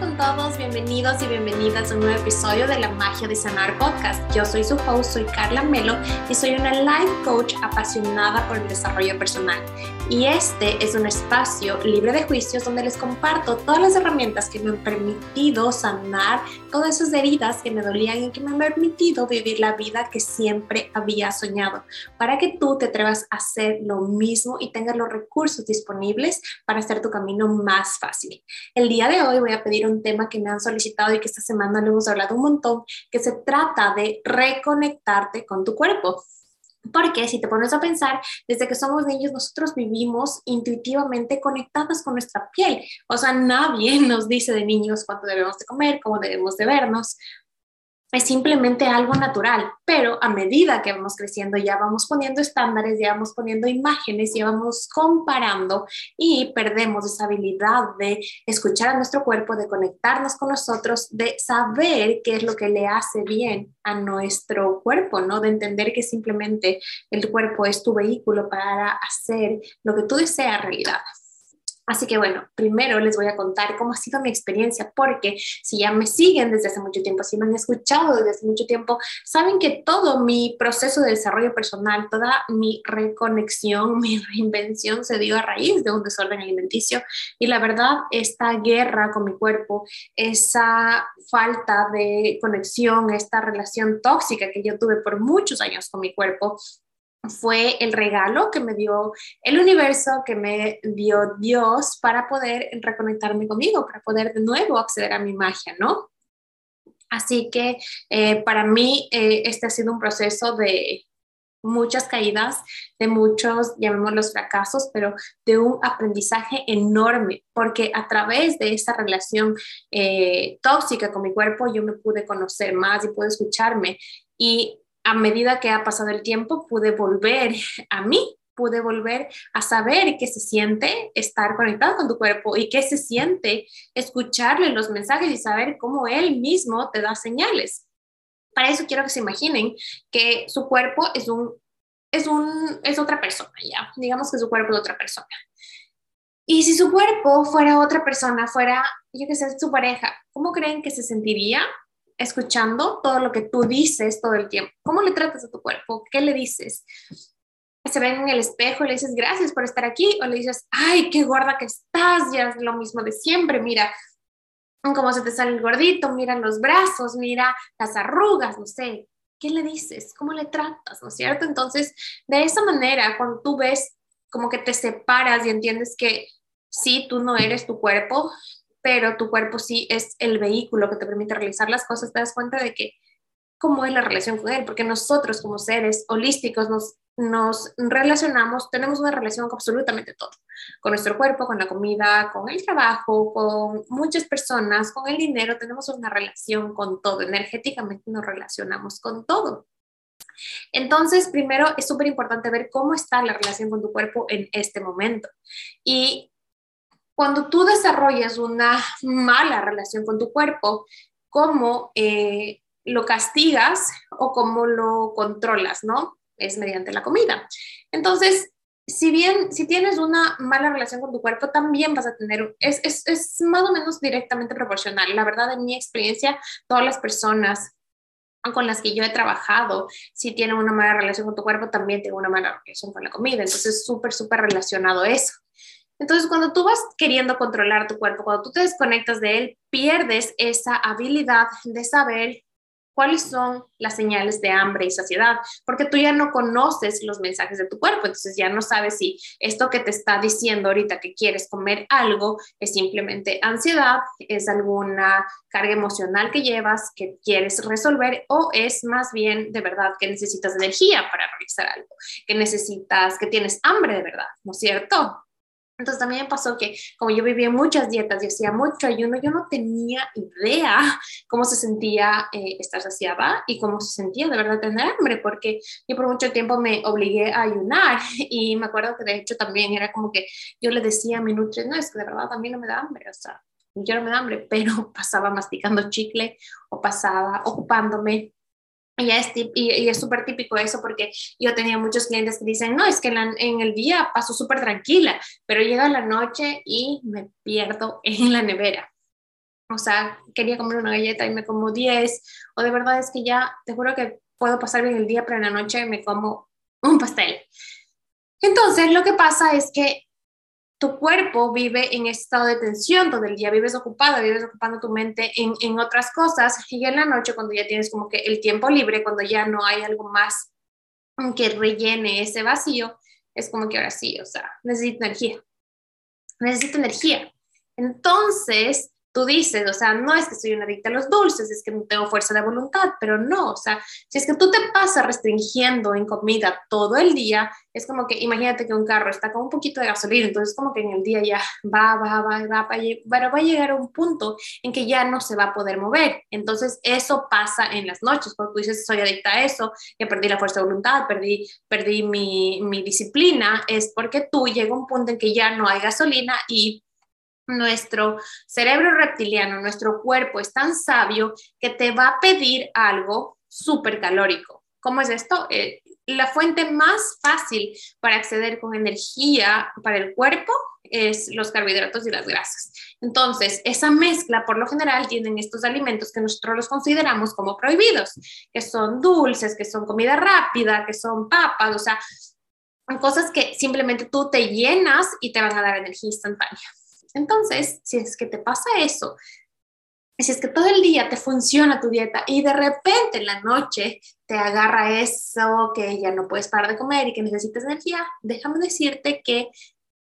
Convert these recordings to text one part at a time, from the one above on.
Con todos, bienvenidos y bienvenidas a un nuevo episodio de La Magia de Sanar Podcast. Yo soy su host, soy Carla Melo y soy una life coach apasionada por el desarrollo personal. Y este es un espacio libre de juicios donde les comparto todas las herramientas que me han permitido sanar todas esas heridas que me dolían y que me han permitido vivir la vida que siempre había soñado, para que tú te atrevas a hacer lo mismo y tengas los recursos disponibles para hacer tu camino más fácil. El día de hoy voy a pedir un tema que me han solicitado y que esta semana lo hemos hablado un montón, que se trata de reconectarte con tu cuerpo. Porque si te pones a pensar, desde que somos niños nosotros vivimos intuitivamente conectadas con nuestra piel. O sea, nadie nos dice de niños cuánto debemos de comer, cómo debemos de vernos es simplemente algo natural, pero a medida que vamos creciendo ya vamos poniendo estándares, ya vamos poniendo imágenes, ya vamos comparando y perdemos esa habilidad de escuchar a nuestro cuerpo, de conectarnos con nosotros, de saber qué es lo que le hace bien a nuestro cuerpo, ¿no? De entender que simplemente el cuerpo es tu vehículo para hacer lo que tú deseas realidad. Así que bueno, primero les voy a contar cómo ha sido mi experiencia, porque si ya me siguen desde hace mucho tiempo, si me han escuchado desde hace mucho tiempo, saben que todo mi proceso de desarrollo personal, toda mi reconexión, mi reinvención se dio a raíz de un desorden alimenticio. Y la verdad, esta guerra con mi cuerpo, esa falta de conexión, esta relación tóxica que yo tuve por muchos años con mi cuerpo, fue el regalo que me dio el universo, que me dio Dios para poder reconectarme conmigo, para poder de nuevo acceder a mi magia, ¿no? Así que eh, para mí eh, este ha sido un proceso de muchas caídas, de muchos, llamémoslos fracasos, pero de un aprendizaje enorme, porque a través de esa relación eh, tóxica con mi cuerpo yo me pude conocer más y pude escucharme y a medida que ha pasado el tiempo, pude volver a mí, pude volver a saber qué se siente estar conectado con tu cuerpo y qué se siente escucharle los mensajes y saber cómo él mismo te da señales. Para eso quiero que se imaginen que su cuerpo es un es un es otra persona, ya. Digamos que su cuerpo es otra persona. Y si su cuerpo fuera otra persona, fuera, yo qué sé, su pareja, ¿cómo creen que se sentiría escuchando todo lo que tú dices todo el tiempo. ¿Cómo le tratas a tu cuerpo? ¿Qué le dices? Se ven en el espejo le dices gracias por estar aquí o le dices, ay, qué gorda que estás, ya es lo mismo de siempre, mira cómo se te sale el gordito, mira los brazos, mira las arrugas, no sé. ¿Qué le dices? ¿Cómo le tratas? ¿No es cierto? Entonces, de esa manera, cuando tú ves como que te separas y entiendes que sí, tú no eres tu cuerpo, pero tu cuerpo sí es el vehículo que te permite realizar las cosas, te das cuenta de que cómo es la relación con él, porque nosotros como seres holísticos nos, nos relacionamos, tenemos una relación con absolutamente todo, con nuestro cuerpo, con la comida, con el trabajo, con muchas personas, con el dinero, tenemos una relación con todo, energéticamente nos relacionamos con todo. Entonces, primero es súper importante ver cómo está la relación con tu cuerpo en este momento. Y cuando tú desarrollas una mala relación con tu cuerpo, ¿cómo eh, lo castigas o cómo lo controlas, no? Es mediante la comida. Entonces, si bien, si tienes una mala relación con tu cuerpo, también vas a tener, es, es, es más o menos directamente proporcional. La verdad, en mi experiencia, todas las personas con las que yo he trabajado, si tienen una mala relación con tu cuerpo, también tengo una mala relación con la comida. Entonces, súper, súper relacionado eso. Entonces, cuando tú vas queriendo controlar tu cuerpo, cuando tú te desconectas de él, pierdes esa habilidad de saber cuáles son las señales de hambre y saciedad, porque tú ya no conoces los mensajes de tu cuerpo, entonces ya no sabes si esto que te está diciendo ahorita que quieres comer algo es simplemente ansiedad, es alguna carga emocional que llevas que quieres resolver o es más bien de verdad que necesitas energía para realizar algo, que necesitas, que tienes hambre de verdad, ¿no es cierto? Entonces también me pasó que como yo vivía muchas dietas y hacía mucho ayuno, yo no tenía idea cómo se sentía eh, estar saciada y cómo se sentía de verdad tener hambre, porque yo por mucho tiempo me obligué a ayunar y me acuerdo que de hecho también era como que yo le decía a mi nutri, no, es que de verdad a mí no me da hambre, o sea, yo no me da hambre, pero pasaba masticando chicle o pasaba ocupándome es, y, es súper típico eso porque yo tenía muchos clientes que dicen, no, es que en, el día paso súper tranquila, pero llega la noche y me pierdo en la nevera. o sea, quería comer una galleta y me como 10, o de verdad es que ya, te juro que puedo pasar bien el día, pero en la noche me como un pastel. Entonces, lo que pasa es que tu cuerpo vive en estado de tensión todo el día, vives ocupado, vives ocupando tu mente en, en, otras cosas y en la noche cuando ya tienes como que el tiempo libre, cuando ya no hay algo más que rellene ese vacío, es como que ahora sí, o sea, necesito energía, necesito energía. Entonces, tú dices, o sea, no es que soy una adicta a los dulces, es que no tengo fuerza de voluntad, pero no, o sea, si es que tú te pasas restringiendo en comida todo el día, es como que imagínate que un carro está con un poquito de gasolina, entonces como que en el día ya va, va, va, va, pero va a llegar a un punto en que ya no se va a poder mover. Entonces eso pasa en las noches, cuando tú dices soy adicta a eso, ya perdí la fuerza de voluntad, perdí, perdí mi, mi disciplina, es porque tú llega un punto en que ya no hay gasolina y nuestro cerebro reptiliano, nuestro cuerpo es tan sabio que te va a pedir algo súper calórico. ¿Cómo es esto? Eh, la fuente más fácil para acceder con energía para el cuerpo es los carbohidratos y las grasas. Entonces, esa mezcla por lo general tienen estos alimentos que nosotros los consideramos como prohibidos, que son dulces, que son comida rápida, que son papas, o sea, cosas que simplemente tú te llenas y te van a dar energía instantánea. Entonces, si es que te pasa eso, si es que todo el día te funciona tu dieta y de repente en la noche te agarra eso que ya no puedes parar de comer y que necesitas energía, déjame decirte que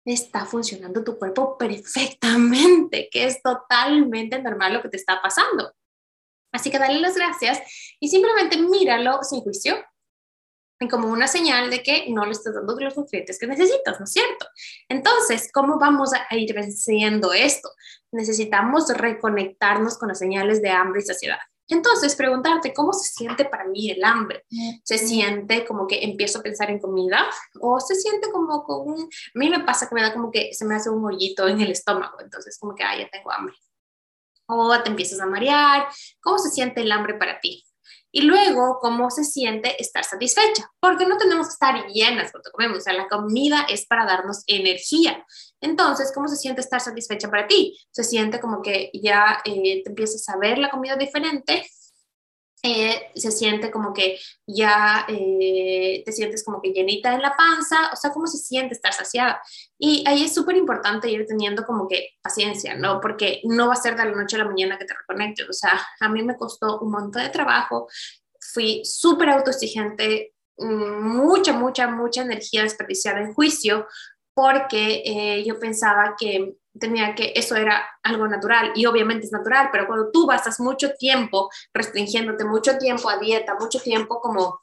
está funcionando tu cuerpo perfectamente, que es totalmente normal lo que te está pasando. Así que dale las gracias y simplemente míralo sin juicio, como una señal de que no le estás dando los nutrientes que necesitas, ¿no es cierto? Entonces, ¿cómo vamos a ir venciendo esto? Necesitamos reconectarnos con las señales de hambre y saciedad. Entonces, preguntarte, ¿cómo se siente para mí el hambre? ¿Se siente como que empiezo a pensar en comida? ¿O se siente como con un... A mí me pasa que me da como que se me hace un hoyito en el estómago, entonces como que, ah, ya tengo hambre. O te empiezas a marear. ¿Cómo se siente el hambre para ti? Y luego, ¿cómo se siente estar satisfecha? Porque no tenemos que estar llenas cuando comemos, o sea, la comida es para darnos energía. Entonces, ¿cómo se siente estar satisfecha para ti? Se siente como que ya eh, te empiezas a ver la comida diferente, eh, se siente como que ya eh, te sientes como que llenita en la panza, o sea, cómo se siente estar saciada. Y ahí es súper importante ir teniendo como que paciencia, ¿no? Porque no va a ser de la noche a la mañana que te reconectes, o sea, a mí me costó un montón de trabajo, fui súper autoexigente, mm, mucha, mucha, mucha energía desperdiciada en juicio, porque eh, yo pensaba que tenía que eso era algo natural y obviamente es natural, pero cuando tú pasas mucho tiempo restringiéndote, mucho tiempo a dieta, mucho tiempo como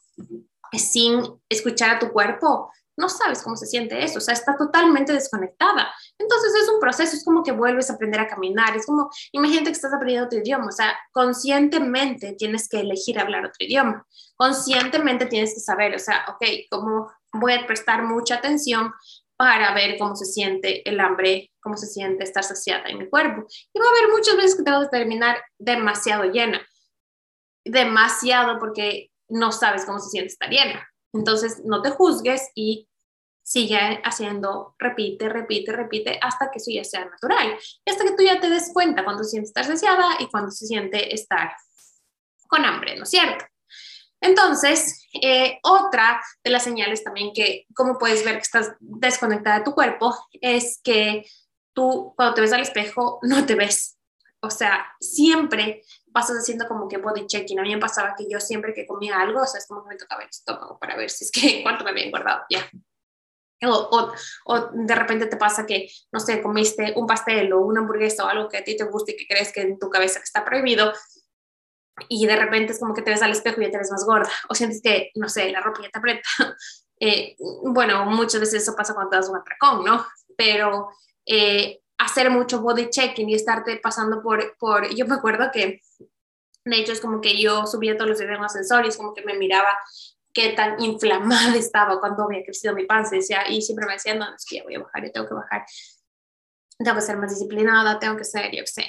sin escuchar a tu cuerpo, no sabes cómo se siente eso, o sea, está totalmente desconectada. Entonces es un proceso, es como que vuelves a aprender a caminar, es como, imagínate que estás aprendiendo otro idioma, o sea, conscientemente tienes que elegir hablar otro idioma, conscientemente tienes que saber, o sea, ok, ¿cómo voy a prestar mucha atención para ver cómo se siente el hambre, cómo se siente estar saciada en mi cuerpo. Y va a haber muchas veces que te vas a terminar demasiado llena, demasiado porque no sabes cómo se siente estar llena. Entonces, no te juzgues y sigue haciendo, repite, repite, repite, hasta que eso ya sea natural. Hasta que tú ya te des cuenta cuando se siente estar saciada y cuando se siente estar con hambre, ¿no es cierto? Entonces, eh, otra de las señales también que, como puedes ver que estás desconectada de tu cuerpo, es que tú cuando te ves al espejo no te ves. O sea, siempre pasas haciendo como que body checking. A mí me pasaba que yo siempre que comía algo, o sea, es como que me tocaba el estómago para ver si es que cuánto me había engordado, ya. O, o, de repente te pasa que, no sé, comiste un pastel o una hamburguesa o algo que a ti te guste y que crees que en tu cabeza está prohibido y de repente es como que te ves al espejo y ya te ves más gorda, o sientes que, no sé, la ropa ya te aprieta. Eh, bueno, muchas veces eso pasa cuando te das un atracón, ¿no? Pero eh, hacer mucho body checking y estarte pasando por, por, yo me acuerdo que, de hecho, es como que yo subía todos los días en ascensor y es como que me miraba qué tan inflamada estaba cuando había crecido mi panza decía, y siempre me decía, no, es que ya voy a bajar, yo tengo que bajar, tengo que ser más disciplinada, tengo que ser, yo qué sé,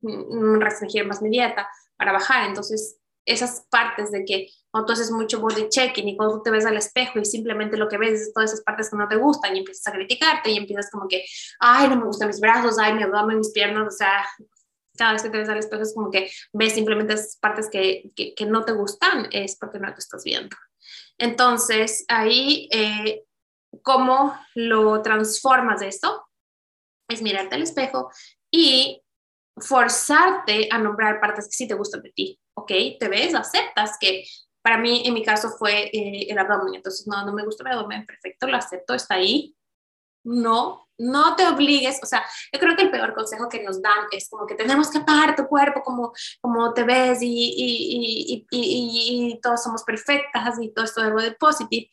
mm, restringir más mi dieta para bajar. Entonces, esas partes de que cuando tú haces mucho body checking y cuando tú te ves al espejo y simplemente lo que ves es todas esas partes que no te gustan y empiezas a criticarte y empiezas como que, ay, no me gustan mis brazos, ay, me duelen mis piernas, o sea, cada vez que te ves al espejo es como que ves simplemente esas partes que, que, no te gustan, es porque no te estás viendo. Entonces, ahí, eh, ¿cómo lo transformas de esto? Es mirarte al espejo y forzarte a nombrar partes que sí te gustan de ti, ¿ok? Te ves, aceptas que para mí, en mi caso, fue eh, el abdomen, entonces no, no me gusta el abdomen, perfecto, lo acepto, está ahí, no, no te obligues, o sea, yo creo que el peor consejo que nos dan es como que tenemos que pagar tu cuerpo como, como te ves y, y, y, y, todos somos perfectas y todo esto de body positive.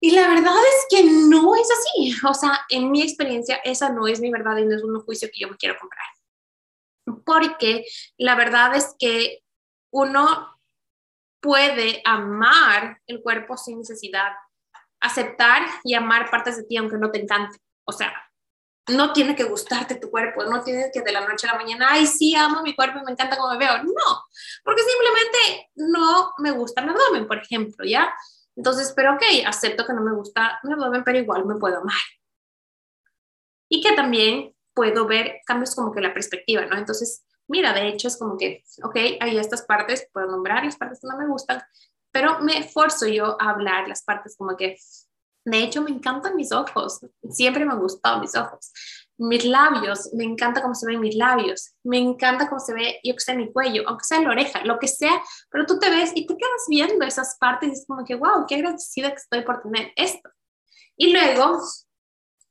Y la verdad es que no es así, o sea, en mi experiencia esa no es mi verdad y no es un juicio que yo me quiero comprar. Porque la verdad es que uno puede amar el cuerpo sin necesidad aceptar y amar partes de ti aunque no te encante. O sea, no tiene que gustarte tu cuerpo, no tienes que de la noche a la mañana, ay, sí, amo mi cuerpo y me encanta cómo me veo. No, porque simplemente no me gusta mi abdomen, por ejemplo, ¿ya? Entonces, pero ok, acepto que no me gusta mi abdomen, pero igual me puedo amar. Y que también puedo ver cambios como que la perspectiva, ¿no? Entonces, mira, de hecho es como que, ok, hay estas partes, puedo nombrar las partes que no me gustan, pero me esfuerzo yo a hablar las partes como que, de hecho, me encantan mis ojos, siempre me han gustado mis ojos. Mis labios, me encanta cómo se ven mis labios, me encanta cómo se ve, yo que sé, mi cuello, aunque sea la oreja, lo que sea, pero tú te ves y te quedas viendo esas partes y es como que, wow, qué agradecida que estoy por tener esto. Y luego,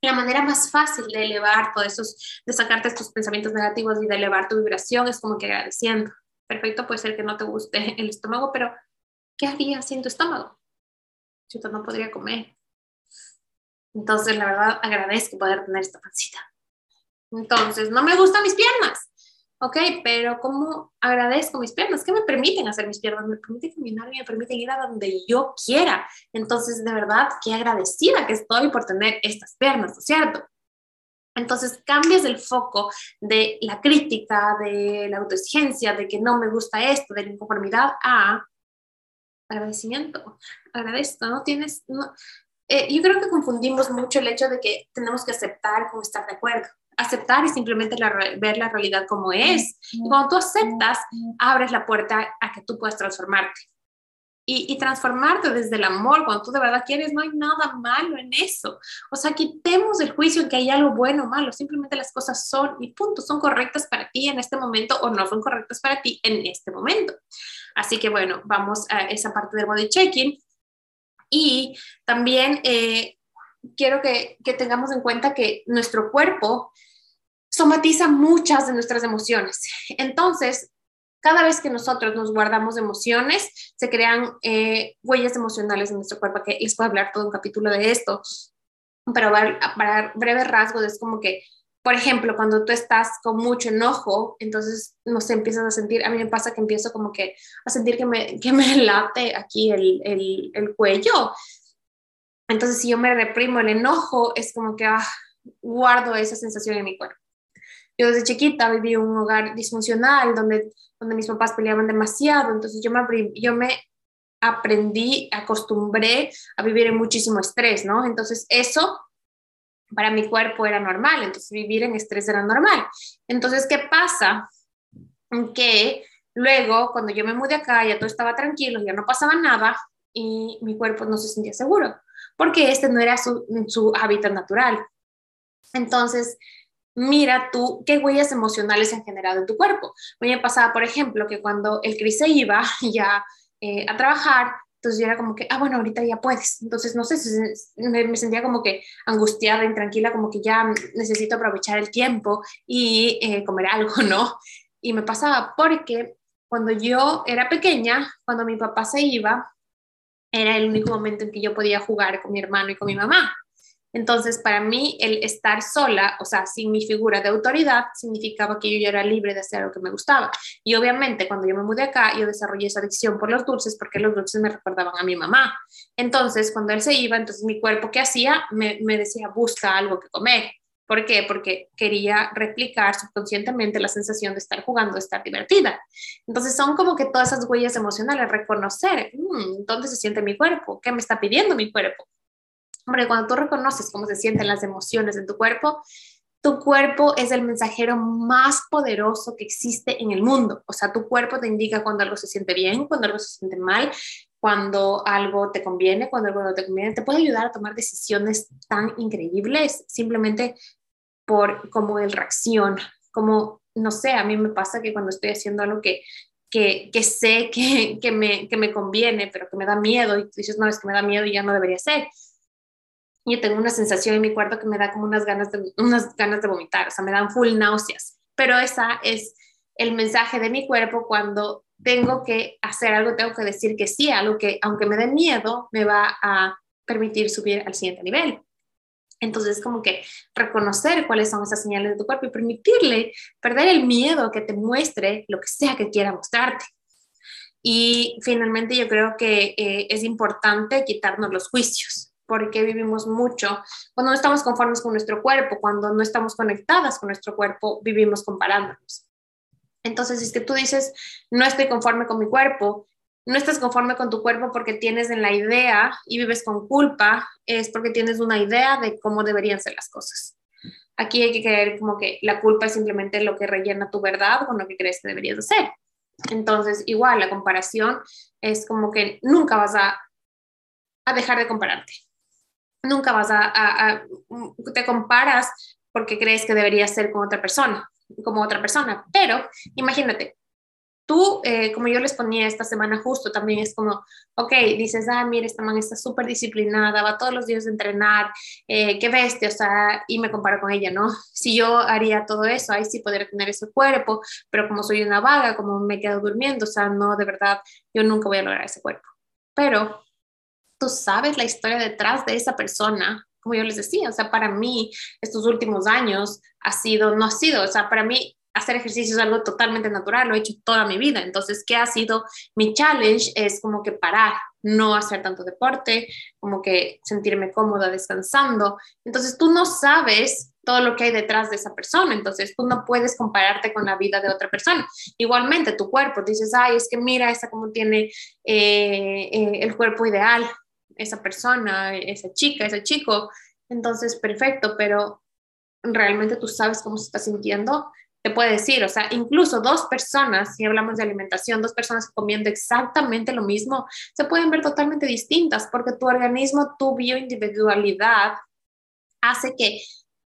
la manera más fácil de elevar todos esos, de sacarte estos pensamientos negativos y de elevar tu vibración es como que agradeciendo. Perfecto, puede ser que no te guste el estómago, pero ¿qué haría sin tu estómago? Yo no podría comer. Entonces, la verdad, agradezco poder tener esta pancita. Entonces, no me gustan mis piernas. Ok, pero ¿cómo agradezco mis piernas? ¿Qué me permiten hacer mis piernas? Me permiten caminar y me permiten ir a donde yo quiera. Entonces, de verdad, qué agradecida que estoy por tener estas piernas, ¿no es cierto? Entonces cambias el foco de la crítica, de la autoexigencia, de que no me gusta esto, de la inconformidad, a agradecimiento, agradezco, no tienes, no, eh, yo creo que confundimos mucho el hecho de que tenemos que aceptar como estar de acuerdo. Aceptar y simplemente ver la realidad como es. Y cuando tú aceptas, abres la puerta a que tú puedas transformarte. Y, y, transformarte desde el amor, cuando tú de verdad quieres, no hay nada malo en eso. O sea, quitemos el juicio en que hay algo bueno o malo, simplemente las cosas son y punto, son correctas para ti en este momento o no son correctas para ti en este momento. Así que bueno, vamos a esa parte del body checking. Y también eh, quiero que, que tengamos en cuenta que nuestro cuerpo somatiza muchas de nuestras emociones. Entonces, cada vez que nosotros nos guardamos emociones, se crean eh, huellas emocionales en nuestro cuerpo, que les puedo hablar todo un capítulo de esto, pero para breve rasgos es como que por ejemplo, cuando tú estás con mucho enojo, entonces, no sé, empiezas a sentir, a mí me pasa que empiezo como que a sentir que me, que me late aquí el, el, el cuello. Entonces, si yo me reprimo el enojo, es como que ah, guardo esa sensación en mi cuerpo. Yo desde chiquita viví en un hogar disfuncional donde, donde mis papás peleaban demasiado, entonces yo me, yo me aprendí, acostumbré a vivir en muchísimo estrés, ¿no? Entonces eso para mi cuerpo era normal, entonces vivir en estrés era normal. Entonces, ¿qué pasa? Que luego, cuando yo me mudé acá, ya todo estaba tranquilo, ya no pasaba nada y mi cuerpo no se sentía seguro, porque este no era su, su hábitat natural. Entonces, mira tú qué huellas emocionales han generado en tu cuerpo. Me pasaba, por ejemplo, que cuando el Cris se iba ya eh, a trabajar, entonces yo era como que, ah, bueno, ahorita ya puedes. Entonces, no sé, me, sentía como que angustiada, intranquila, como que ya necesito aprovechar el tiempo y eh, comer algo, ¿no? Y me pasaba porque cuando yo era pequeña, cuando mi papá se iba, era el único momento en que yo podía jugar con mi hermano y con mi mamá. Entonces, para mí, el estar sola, o sea, sin mi figura de autoridad, significaba que yo ya era libre de hacer lo que me gustaba. Y obviamente, cuando yo me mudé acá, yo desarrollé esa adicción por los dulces porque los dulces me recordaban a mi mamá. Entonces, cuando él se iba, entonces mi cuerpo, ¿qué hacía? Me, decía, busca algo que comer. ¿Por qué? Porque quería replicar subconscientemente la sensación de estar jugando, de estar divertida. Entonces son como que todas esas huellas emocionales, reconocer, mm, ¿dónde se siente mi cuerpo? ¿Qué me está pidiendo mi cuerpo? Hombre, cuando tú reconoces cómo se sienten las emociones en tu cuerpo, tu cuerpo es el mensajero más poderoso que existe en el mundo. O sea, tu cuerpo te indica cuando algo se siente bien, cuando algo se siente mal, cuando algo te conviene, cuando algo no te conviene. Te puede ayudar a tomar decisiones tan increíbles simplemente por cómo él reacciona. Como, no sé, a mí me pasa que cuando estoy haciendo algo que, que, que sé que, que, me, que me conviene, pero que me da miedo, y tú dices, no, es que me da miedo y ya no debería ser yo tengo una sensación en mi cuarto que me da como unas ganas de, unas ganas de vomitar, o sea, me dan full náuseas. Pero esa es el mensaje de mi cuerpo cuando tengo que hacer algo, tengo que decir que sí, algo que aunque me dé miedo, me va a permitir subir al siguiente nivel. Entonces, como que reconocer cuáles son esas señales de tu cuerpo y permitirle perder el miedo que te muestre lo que sea que quiera mostrarte. Y finalmente yo creo que eh, es importante quitarnos los juicios porque vivimos mucho. Cuando no estamos conformes con nuestro cuerpo, cuando no estamos conectadas con nuestro cuerpo, vivimos comparándonos. Entonces, si es que tú dices, no estoy conforme con mi cuerpo, no estás conforme con tu cuerpo porque tienes en la idea y vives con culpa, es porque tienes una idea de cómo deberían ser las cosas. Aquí hay que creer como que la culpa es simplemente lo que rellena tu verdad con lo que crees que deberías hacer. Entonces, igual, la comparación es como que nunca vas a, a dejar de compararte nunca vas a, te comparas porque crees que debería ser con otra persona, como otra persona. Pero imagínate, tú, eh, como yo les ponía esta semana justo, también es como, ok, dices, ah, mira, esta man está súper disciplinada, va todos los días a entrenar, eh, qué bestia, o sea, y me comparo con ella, ¿no? Si yo haría todo eso, ahí sí podría tener ese cuerpo, pero como soy una vaga, como me quedo durmiendo, o sea, no, de verdad, yo nunca voy a lograr ese cuerpo. Pero tú sabes la historia detrás de esa persona, como yo les decía, o sea, para mí estos últimos años ha sido, no ha sido, o sea, para mí hacer ejercicio es algo totalmente natural, lo he hecho toda mi vida. Entonces, ¿qué ha sido mi challenge? Es como que parar, no hacer tanto deporte, como que sentirme cómoda descansando. Entonces, tú no sabes todo lo que hay detrás de esa persona, entonces tú no puedes compararte con la vida de otra persona. Igualmente, tu cuerpo, dices, ay, es que mira, esa como tiene eh, eh, el cuerpo ideal, esa persona, esa chica, ese chico, entonces perfecto, pero realmente tú sabes cómo se está sintiendo, te puede decir, o sea, incluso dos personas, si hablamos de alimentación, dos personas comiendo exactamente lo mismo, se pueden ver totalmente distintas porque tu organismo, tu bioindividualidad hace que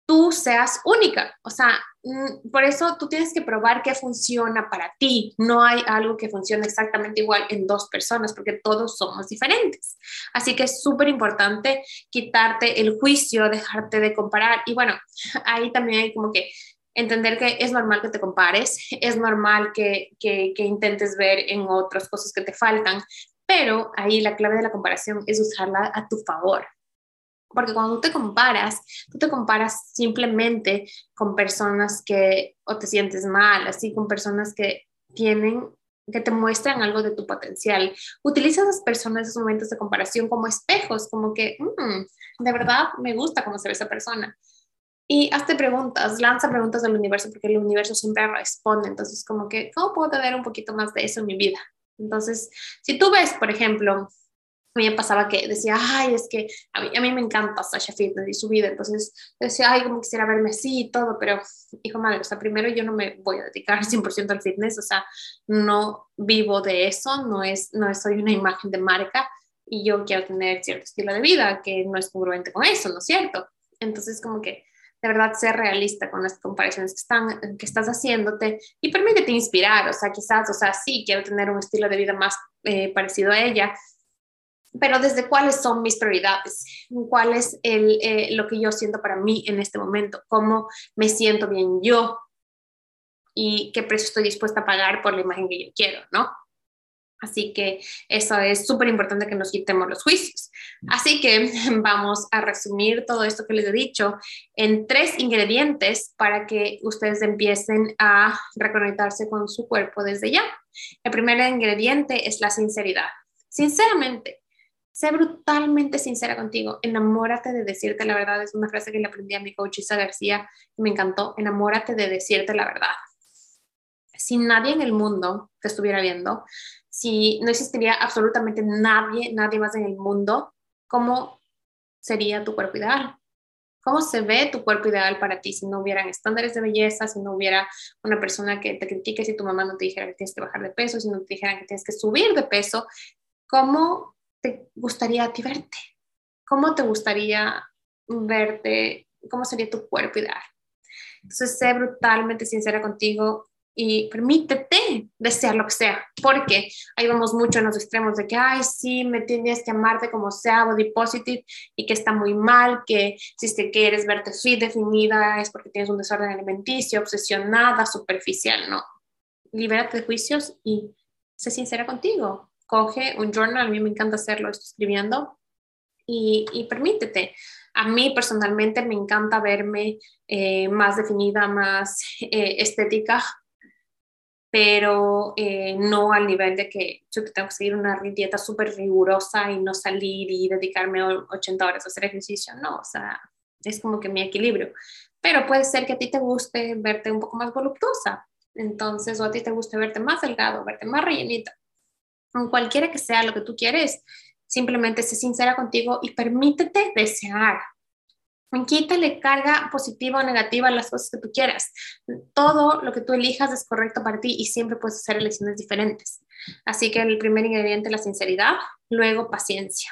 tú seas única. O sea, mm, por eso tú tienes que probar qué funciona para ti. No hay algo que funcione exactamente igual en dos personas porque todos somos diferentes. Así que es súper importante quitarte el juicio, dejarte de comparar. Y bueno, ahí también hay como que entender que es normal que te compares, es normal que, que, que intentes ver en otras cosas que te faltan, pero ahí la clave de la comparación es usarla a tu favor. Porque cuando tú te comparas, tú te comparas simplemente con personas que o te sientes mal, así con personas que tienen que te muestran algo de tu potencial. Utiliza a esas personas, esos momentos de comparación como espejos, como que, mm, de verdad me gusta cómo se ve esa persona. Y hazte preguntas, lanza preguntas al universo, porque el universo siempre responde. Entonces, como que, ¿cómo puedo tener un poquito más de eso en mi vida? Entonces, si tú ves, por ejemplo, a mí me pasaba que decía, ay, es que a mí, a mí me encanta Sasha Fitness y su vida, entonces decía, ay, como quisiera verme así y todo, pero hijo madre, o sea, primero yo no me voy a dedicar 100% al fitness, o sea, no vivo de eso, no es, no soy una imagen de marca y yo quiero tener cierto estilo de vida que no es congruente con eso, ¿no es cierto? Entonces, como que de verdad ser realista con las comparaciones que, están, que estás haciéndote y permítete inspirar, o sea, quizás, o sea, sí, quiero tener un estilo de vida más eh, parecido a ella, pero desde cuáles son mis prioridades, cuál es el, eh, lo que yo siento para mí en este momento, cómo me siento bien yo y qué precio estoy dispuesta a pagar por la imagen que yo quiero, ¿no? Así que eso es súper importante que nos quitemos los juicios. Así que vamos a resumir todo esto que les he dicho en tres ingredientes para que ustedes empiecen a reconectarse con su cuerpo desde ya. El primer ingrediente es la sinceridad. Sinceramente, sé brutalmente sincera contigo, enamórate de decirte la verdad, es una frase que le aprendí a mi coach Isa García y me encantó, enamórate de decirte la verdad. Si nadie en el mundo te estuviera viendo, si no existiría absolutamente nadie, nadie más en el mundo, ¿cómo sería tu cuerpo ideal? ¿Cómo se ve tu cuerpo ideal para ti si no hubieran estándares de belleza, si no hubiera una persona que te critique, si tu mamá no te dijera que tienes que bajar de peso, si no te dijeran que tienes que subir de peso? ¿Cómo te gustaría a ti verte? ¿Cómo te gustaría verte? ¿Cómo sería tu cuerpo ideal? Entonces, sé brutalmente sincera contigo y permítete desear lo que sea, porque ahí vamos mucho en los extremos de que, ay, sí, me tienes que amarte como sea, body positive, y que está muy mal, que si que quieres verte fit definida es porque tienes un desorden alimenticio, obsesionada, superficial, no. Libérate de juicios y sé sincera contigo. Coge un journal, a mí me encanta hacerlo, estoy escribiendo, y, y permítete. A mí personalmente me encanta verme eh, más definida, más eh, estética, pero eh, no al nivel de que yo tengo que seguir una dieta súper rigurosa y no salir y dedicarme 80 horas a hacer ejercicio, no, o sea, es como que mi equilibrio. Pero puede ser que a ti te guste verte un poco más voluptuosa, entonces, o a ti te guste verte más delgado, verte más rellenita. Con cualquiera que sea lo que tú quieres, simplemente sé sincera contigo y permítete desear, Quítale carga positiva o negativa a las cosas que tú quieras. Todo lo que tú elijas es correcto para ti y siempre puedes hacer elecciones diferentes. Así que el primer ingrediente es la sinceridad, luego paciencia.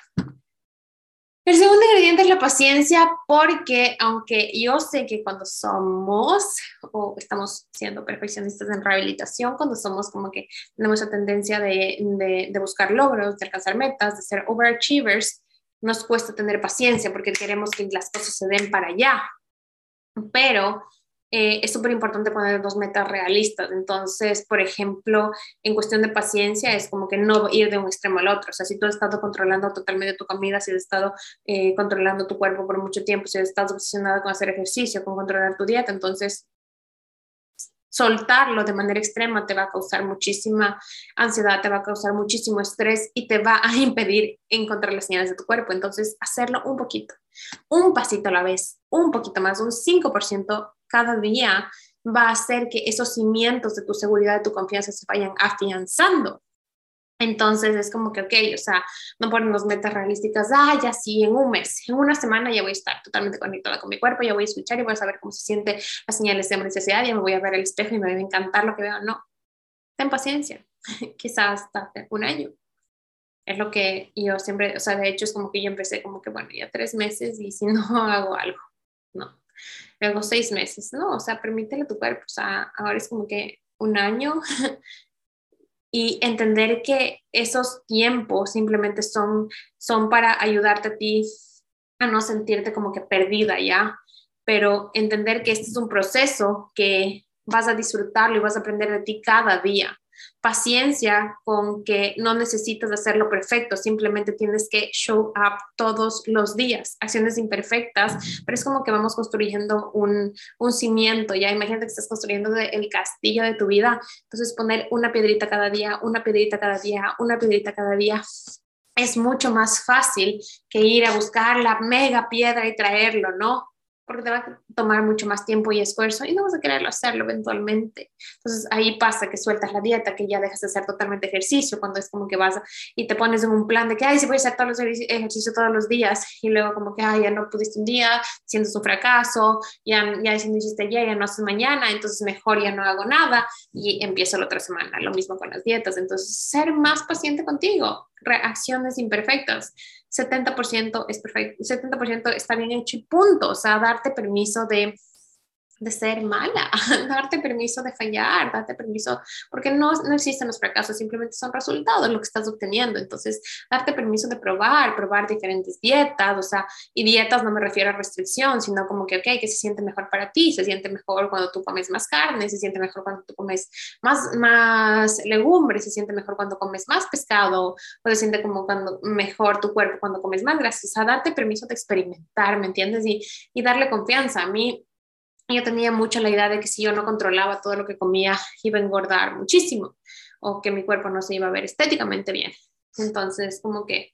El segundo ingrediente es la paciencia porque aunque yo sé que cuando somos o estamos siendo perfeccionistas en rehabilitación, cuando somos como que tenemos esa tendencia de, de, de buscar logros, de alcanzar metas, de ser overachievers, nos cuesta tener paciencia porque queremos que las cosas se den para allá. Pero eh, es súper importante poner dos metas realistas. Entonces, por ejemplo, en cuestión de paciencia, es como que no ir de un extremo al otro. O sea, si tú has estado controlando totalmente tu comida, si has estado eh, controlando tu cuerpo por mucho tiempo, si estado obsesionado con hacer ejercicio, con controlar tu dieta, entonces soltarlo de manera extrema te va a causar muchísima ansiedad, te va a causar muchísimo estrés y te va a impedir encontrar las señales de tu cuerpo. Entonces, hacerlo un poquito, un pasito a la vez, un poquito más, un 5% cada día va a hacer que esos cimientos de tu seguridad, de tu confianza se vayan afianzando. Entonces es como que, ok, o sea, no ponemos metas realísticas, ah, ya sí, en un mes, en una semana ya voy a estar totalmente conectada con mi cuerpo, ya voy a escuchar y voy a saber cómo se siente las señales de necesidad, ya me voy a ver el espejo y me va a encantar lo que veo. No, ten paciencia, quizás hasta un año. Es lo que yo siempre, o sea, de hecho es como que yo empecé como que, bueno, ya tres meses y si no hago algo, no. Luego seis meses, no, o sea, permítele a tu cuerpo, ahora es como que un año. Y entender que esos tiempos simplemente son, son para ayudarte a ti a no sentirte como que perdida ya, pero entender que este es un proceso que vas a disfrutarlo y vas a aprender de ti cada día paciencia con que no necesitas hacerlo perfecto, simplemente tienes que show up todos los días, acciones imperfectas, pero es como que vamos construyendo un, un cimiento, ya imagínate que estás construyendo el castillo de tu vida, entonces poner una piedrita cada día, una piedrita cada día, una piedrita cada día, es mucho más fácil que ir a buscar la mega piedra y traerlo, ¿no? Porque te va a tomar mucho más tiempo y esfuerzo y no vas a quererlo hacerlo eventualmente. Entonces ahí pasa que sueltas la dieta, que ya dejas de hacer totalmente ejercicio, cuando es como que vas y te pones en un plan de que, ay, sí voy a hacer todos los ejercicios todos los días y luego como que, ay, ya no pudiste un día, sientes un fracaso, ya, ya no hiciste ayer, ya no haces mañana, entonces mejor ya no hago nada y empiezo la otra semana. Lo mismo con las dietas. Entonces, ser más paciente contigo, reacciones imperfectas. 70% es perfecto, 70% está bien hecho y punto. O sea, darte permiso de de ser mala, darte permiso de fallar, darte permiso, porque no, no existen los fracasos, simplemente son resultados lo que estás obteniendo. Entonces, darte permiso de probar, probar diferentes dietas, o sea, y dietas no me refiero a restricción, sino como que, ok, que se siente mejor para ti, se siente mejor cuando tú comes más carne, se siente mejor cuando tú comes más, más legumbres, se siente mejor cuando comes más pescado, o se siente como cuando mejor tu cuerpo cuando comes más grasa, o sea, darte permiso de experimentar, ¿me entiendes? Y, y darle confianza. A mí, yo tenía mucho la idea de que si yo no controlaba todo lo que comía, iba a engordar muchísimo o que mi cuerpo no se iba a ver estéticamente bien. Entonces, como que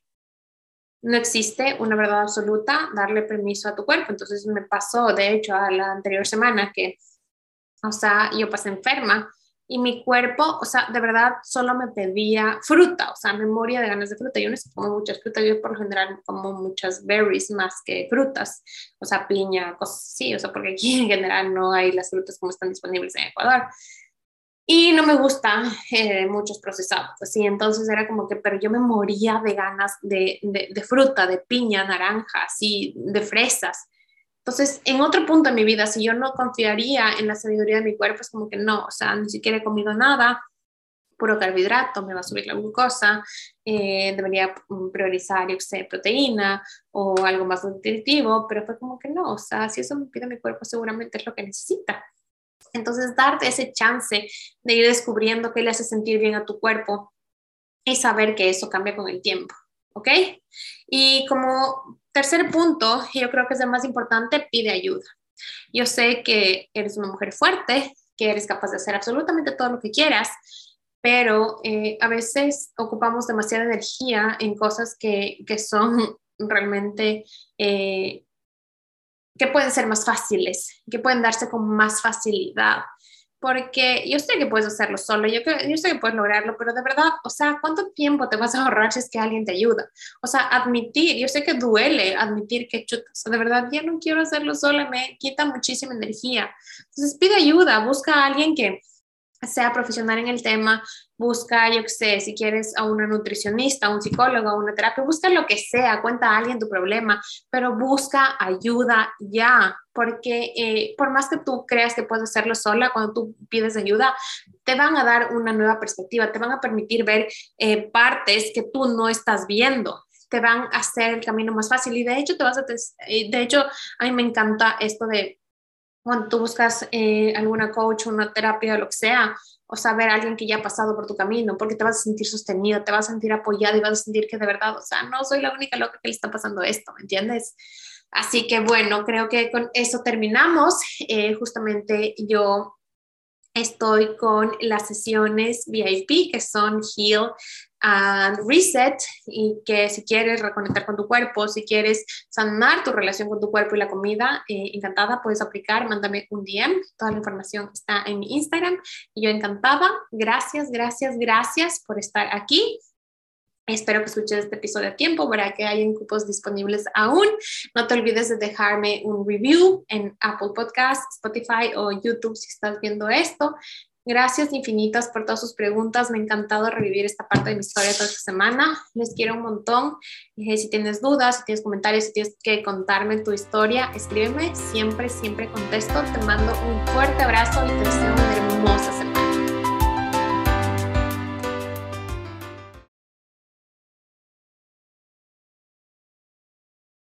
no existe una verdad absoluta, darle permiso a tu cuerpo. Entonces me pasó, de hecho, a la anterior semana que, o sea, yo pasé enferma y mi cuerpo, o sea, de verdad solo me pedía fruta, o sea, memoria de ganas de fruta. Yo no sé como muchas frutas, yo por lo general como muchas berries más que frutas, o sea, piña, cosas así, o sea, porque aquí en general no hay las frutas como están disponibles en Ecuador. Y no me gusta eh, muchos procesados, así, entonces era como que, pero yo me moría de ganas de, de, de fruta, de piña, naranja, así, de fresas. Entonces, en otro punto de mi vida, si yo no confiaría en la sabiduría de mi cuerpo, es como que no, o sea, ni siquiera he comido nada, puro carbohidrato, me va a subir la glucosa, eh, debería priorizar, yo sé, proteína o algo más nutritivo, pero fue como que no, o sea, si eso me pide mi cuerpo, seguramente es lo que necesita. Entonces, darte ese chance de ir descubriendo qué le hace sentir bien a tu cuerpo y saber que eso cambia con el tiempo, ¿ok? Y como Tercer punto, yo creo que es el más importante, pide ayuda. Yo sé que eres una mujer fuerte, que eres capaz de hacer absolutamente todo lo que quieras, pero eh, a veces ocupamos demasiada energía en cosas que, que son realmente, eh, que pueden ser más fáciles, que pueden darse con más facilidad porque yo sé que puedes hacerlo solo, yo, yo sé que puedes lograrlo, pero de verdad, o sea, ¿cuánto tiempo te vas a ahorrar si es que alguien te ayuda? O sea, admitir, yo sé que duele admitir que chutas, de verdad, ya no quiero hacerlo sola, me quita muchísima energía. Entonces, pide ayuda, busca a alguien que sea profesional en el tema, busca, yo qué sé, si quieres a una nutricionista, a un psicólogo, a una terapia, busca lo que sea, cuenta a alguien tu problema, pero busca ayuda ya, porque eh, por más que tú creas que puedes hacerlo sola, cuando tú pides ayuda, te van a dar una nueva perspectiva, te van a permitir ver eh, partes que tú no estás viendo te van a hacer el camino más fácil y de hecho te vas a eh, de hecho a mí me encanta esto de cuando tú buscas eh, alguna coach, una terapia, lo que sea, o saber a alguien que ya ha pasado por tu camino, porque te vas a sentir sostenido, te vas a sentir apoyado y vas a sentir que de verdad, o sea, no soy la única loca que le está pasando esto, ¿me entiendes? Así que bueno, creo que con eso terminamos. Eh, justamente yo estoy con las sesiones VIP, que son Heal and Reset, y que si quieres reconectar con tu cuerpo, si quieres sanar tu relación con tu cuerpo y la comida, eh, encantada, puedes aplicar, mándame un DM, toda la información está en mi Instagram, y yo encantada. Gracias, gracias, gracias por estar aquí. Espero que escuches este episodio a tiempo para que hayan cupos disponibles aún. No te olvides de dejarme un review en Apple Podcast, Spotify o YouTube si estás viendo esto. Gracias infinitas por todas sus preguntas. Me ha encantado revivir esta parte de mi historia toda esta semana. Les quiero un montón. Eh, si tienes dudas, si tienes comentarios, si tienes que contarme tu historia, escríbeme. Siempre, siempre contesto. Te mando un fuerte abrazo y te deseo una hermosa semana.